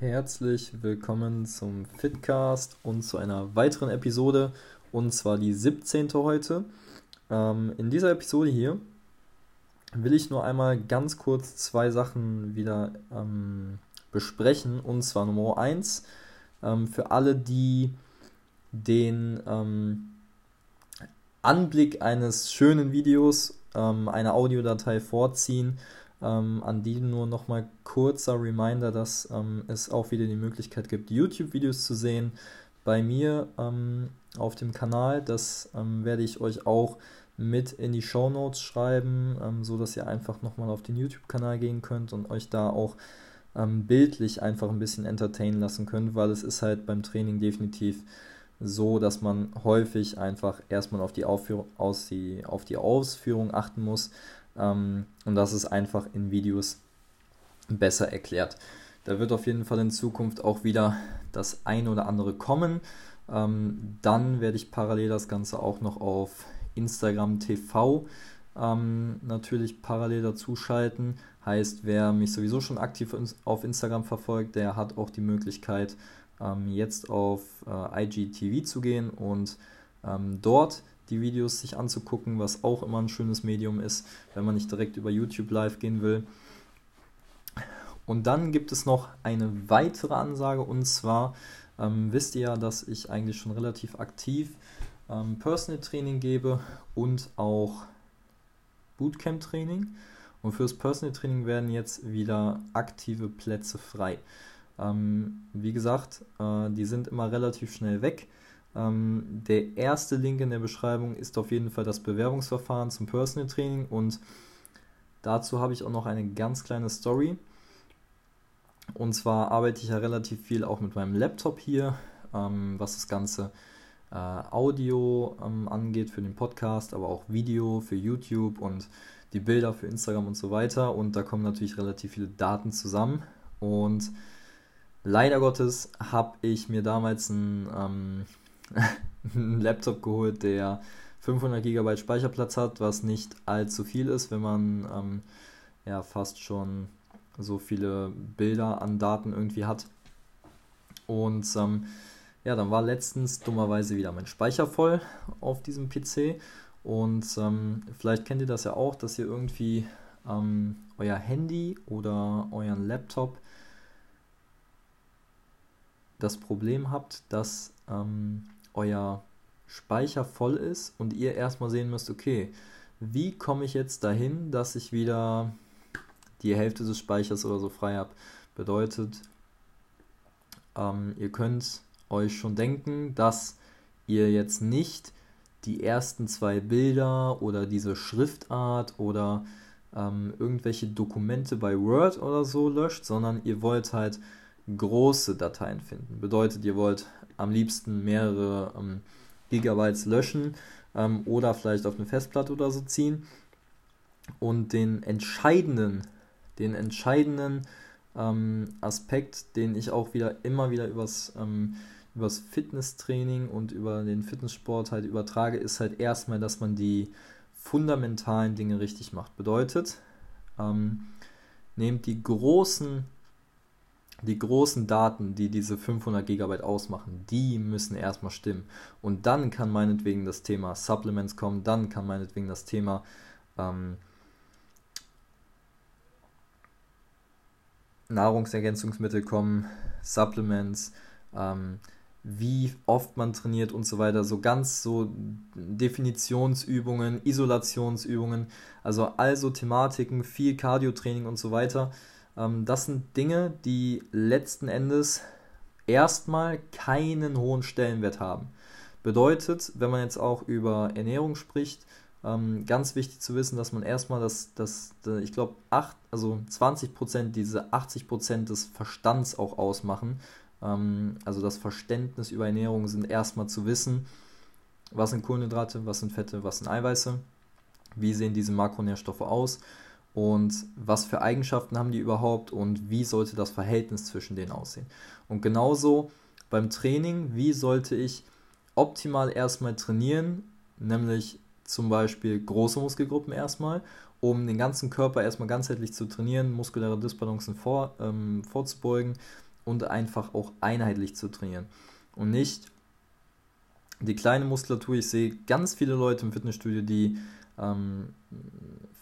Herzlich willkommen zum Fitcast und zu einer weiteren Episode, und zwar die 17. heute. Ähm, in dieser Episode hier will ich nur einmal ganz kurz zwei Sachen wieder ähm, besprechen. Und zwar Nummer 1, ähm, für alle, die den ähm, Anblick eines schönen Videos, ähm, eine Audiodatei vorziehen, ähm, an die nur nochmal kurzer Reminder, dass ähm, es auch wieder die Möglichkeit gibt, YouTube-Videos zu sehen bei mir ähm, auf dem Kanal. Das ähm, werde ich euch auch mit in die Show Notes schreiben, ähm, so dass ihr einfach nochmal auf den YouTube-Kanal gehen könnt und euch da auch ähm, bildlich einfach ein bisschen entertainen lassen könnt, weil es ist halt beim Training definitiv so, dass man häufig einfach erstmal auf die, Aufführung, aus die, auf die Ausführung achten muss ähm, und das ist einfach in Videos besser erklärt. Da wird auf jeden Fall in Zukunft auch wieder das ein oder andere kommen. Ähm, dann werde ich parallel das Ganze auch noch auf Instagram TV ähm, natürlich parallel dazu schalten. Heißt, wer mich sowieso schon aktiv auf Instagram verfolgt, der hat auch die Möglichkeit, ähm, jetzt auf äh, IGTV zu gehen und ähm, dort die Videos sich anzugucken, was auch immer ein schönes Medium ist, wenn man nicht direkt über YouTube live gehen will. Und dann gibt es noch eine weitere Ansage und zwar ähm, wisst ihr ja, dass ich eigentlich schon relativ aktiv ähm, Personal Training gebe und auch Bootcamp Training. Und fürs Personal Training werden jetzt wieder aktive Plätze frei. Ähm, wie gesagt, äh, die sind immer relativ schnell weg. Ähm, der erste Link in der Beschreibung ist auf jeden Fall das Bewerbungsverfahren zum Personal Training und dazu habe ich auch noch eine ganz kleine Story. Und zwar arbeite ich ja relativ viel auch mit meinem Laptop hier, ähm, was das Ganze äh, Audio ähm, angeht für den Podcast, aber auch Video für YouTube und die Bilder für Instagram und so weiter. Und da kommen natürlich relativ viele Daten zusammen. Und leider Gottes habe ich mir damals ein ähm, einen Laptop geholt, der 500 GB Speicherplatz hat, was nicht allzu viel ist, wenn man ähm, ja fast schon so viele Bilder an Daten irgendwie hat. Und ähm, ja, dann war letztens dummerweise wieder mein Speicher voll auf diesem PC. Und ähm, vielleicht kennt ihr das ja auch, dass ihr irgendwie ähm, euer Handy oder euren Laptop das Problem habt, dass ähm, euer Speicher voll ist und ihr erstmal sehen müsst, okay, wie komme ich jetzt dahin, dass ich wieder die Hälfte des Speichers oder so frei habe. Bedeutet, ähm, ihr könnt euch schon denken, dass ihr jetzt nicht die ersten zwei Bilder oder diese Schriftart oder ähm, irgendwelche Dokumente bei Word oder so löscht, sondern ihr wollt halt große Dateien finden. Bedeutet, ihr wollt am liebsten mehrere ähm, Gigabytes löschen ähm, oder vielleicht auf eine Festplatte oder so ziehen und den entscheidenden, den entscheidenden ähm, Aspekt, den ich auch wieder immer wieder übers, ähm, übers Fitnesstraining und über den Fitnesssport halt übertrage, ist halt erstmal, dass man die fundamentalen Dinge richtig macht. Bedeutet, ähm, nehmt die großen die großen Daten, die diese 500 GB ausmachen, die müssen erstmal stimmen. Und dann kann meinetwegen das Thema Supplements kommen, dann kann meinetwegen das Thema ähm, Nahrungsergänzungsmittel kommen, Supplements, ähm, wie oft man trainiert und so weiter. So ganz so Definitionsübungen, Isolationsübungen, also also Thematiken, viel Cardio-Training und so weiter ähm, das sind Dinge, die letzten Endes erstmal keinen hohen Stellenwert haben. Bedeutet, wenn man jetzt auch über Ernährung spricht, ähm, ganz wichtig zu wissen, dass man erstmal das, das, das ich glaube, also 20% diese 80% des Verstands auch ausmachen. Ähm, also das Verständnis über Ernährung sind erstmal zu wissen, was sind Kohlenhydrate, was sind Fette, was sind Eiweiße, wie sehen diese Makronährstoffe aus und was für Eigenschaften haben die überhaupt und wie sollte das Verhältnis zwischen denen aussehen. Und genauso beim Training, wie sollte ich optimal erstmal trainieren, nämlich zum Beispiel große Muskelgruppen erstmal, um den ganzen Körper erstmal ganzheitlich zu trainieren, muskuläre Disbalancen vor, ähm, vorzubeugen und einfach auch einheitlich zu trainieren. Und nicht die kleine Muskulatur. Ich sehe ganz viele Leute im Fitnessstudio, die ähm,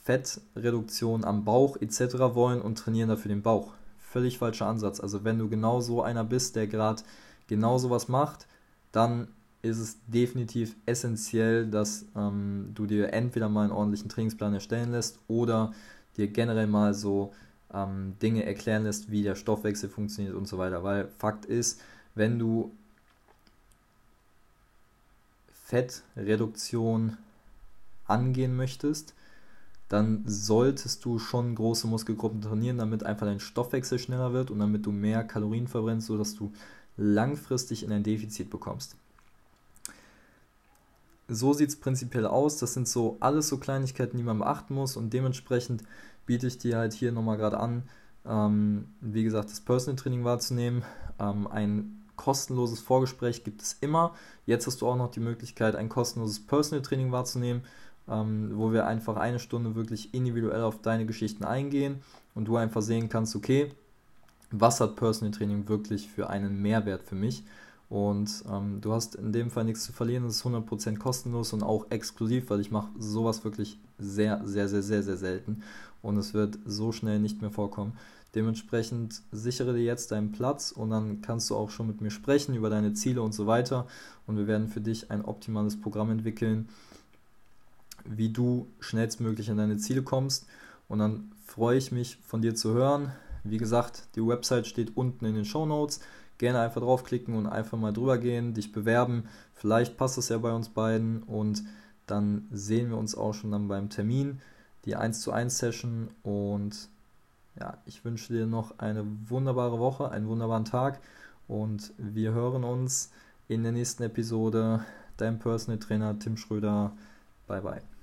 Fettreduktion am Bauch etc. wollen und trainieren dafür den Bauch. Völlig falscher Ansatz. Also wenn du genau so einer bist, der gerade genau sowas macht, dann ist es definitiv essentiell, dass ähm, du dir entweder mal einen ordentlichen Trainingsplan erstellen lässt oder dir generell mal so ähm, Dinge erklären lässt, wie der Stoffwechsel funktioniert und so weiter. Weil Fakt ist, wenn du Fettreduktion angehen möchtest, dann solltest du schon große Muskelgruppen trainieren, damit einfach dein Stoffwechsel schneller wird und damit du mehr Kalorien verbrennst, sodass du langfristig in ein Defizit bekommst. So sieht es prinzipiell aus. Das sind so alles so Kleinigkeiten, die man beachten muss und dementsprechend biete ich dir halt hier nochmal gerade an, ähm, wie gesagt, das Personal Training wahrzunehmen. Ähm, ein kostenloses Vorgespräch gibt es immer. Jetzt hast du auch noch die Möglichkeit, ein kostenloses Personal Training wahrzunehmen, ähm, wo wir einfach eine Stunde wirklich individuell auf deine Geschichten eingehen und du einfach sehen kannst, okay, was hat Personal Training wirklich für einen Mehrwert für mich? Und ähm, du hast in dem Fall nichts zu verlieren, es ist 100% kostenlos und auch exklusiv, weil ich mache sowas wirklich sehr, sehr, sehr, sehr, sehr selten und es wird so schnell nicht mehr vorkommen. Dementsprechend sichere dir jetzt deinen Platz und dann kannst du auch schon mit mir sprechen über deine Ziele und so weiter und wir werden für dich ein optimales Programm entwickeln, wie du schnellstmöglich an deine Ziele kommst und dann freue ich mich von dir zu hören. Wie gesagt, die Website steht unten in den Show Notes gerne einfach draufklicken und einfach mal drüber gehen, dich bewerben. Vielleicht passt es ja bei uns beiden und dann sehen wir uns auch schon dann beim Termin, die 1 zu 1 Session und ja, ich wünsche dir noch eine wunderbare Woche, einen wunderbaren Tag und wir hören uns in der nächsten Episode. Dein Personal Trainer Tim Schröder. Bye bye.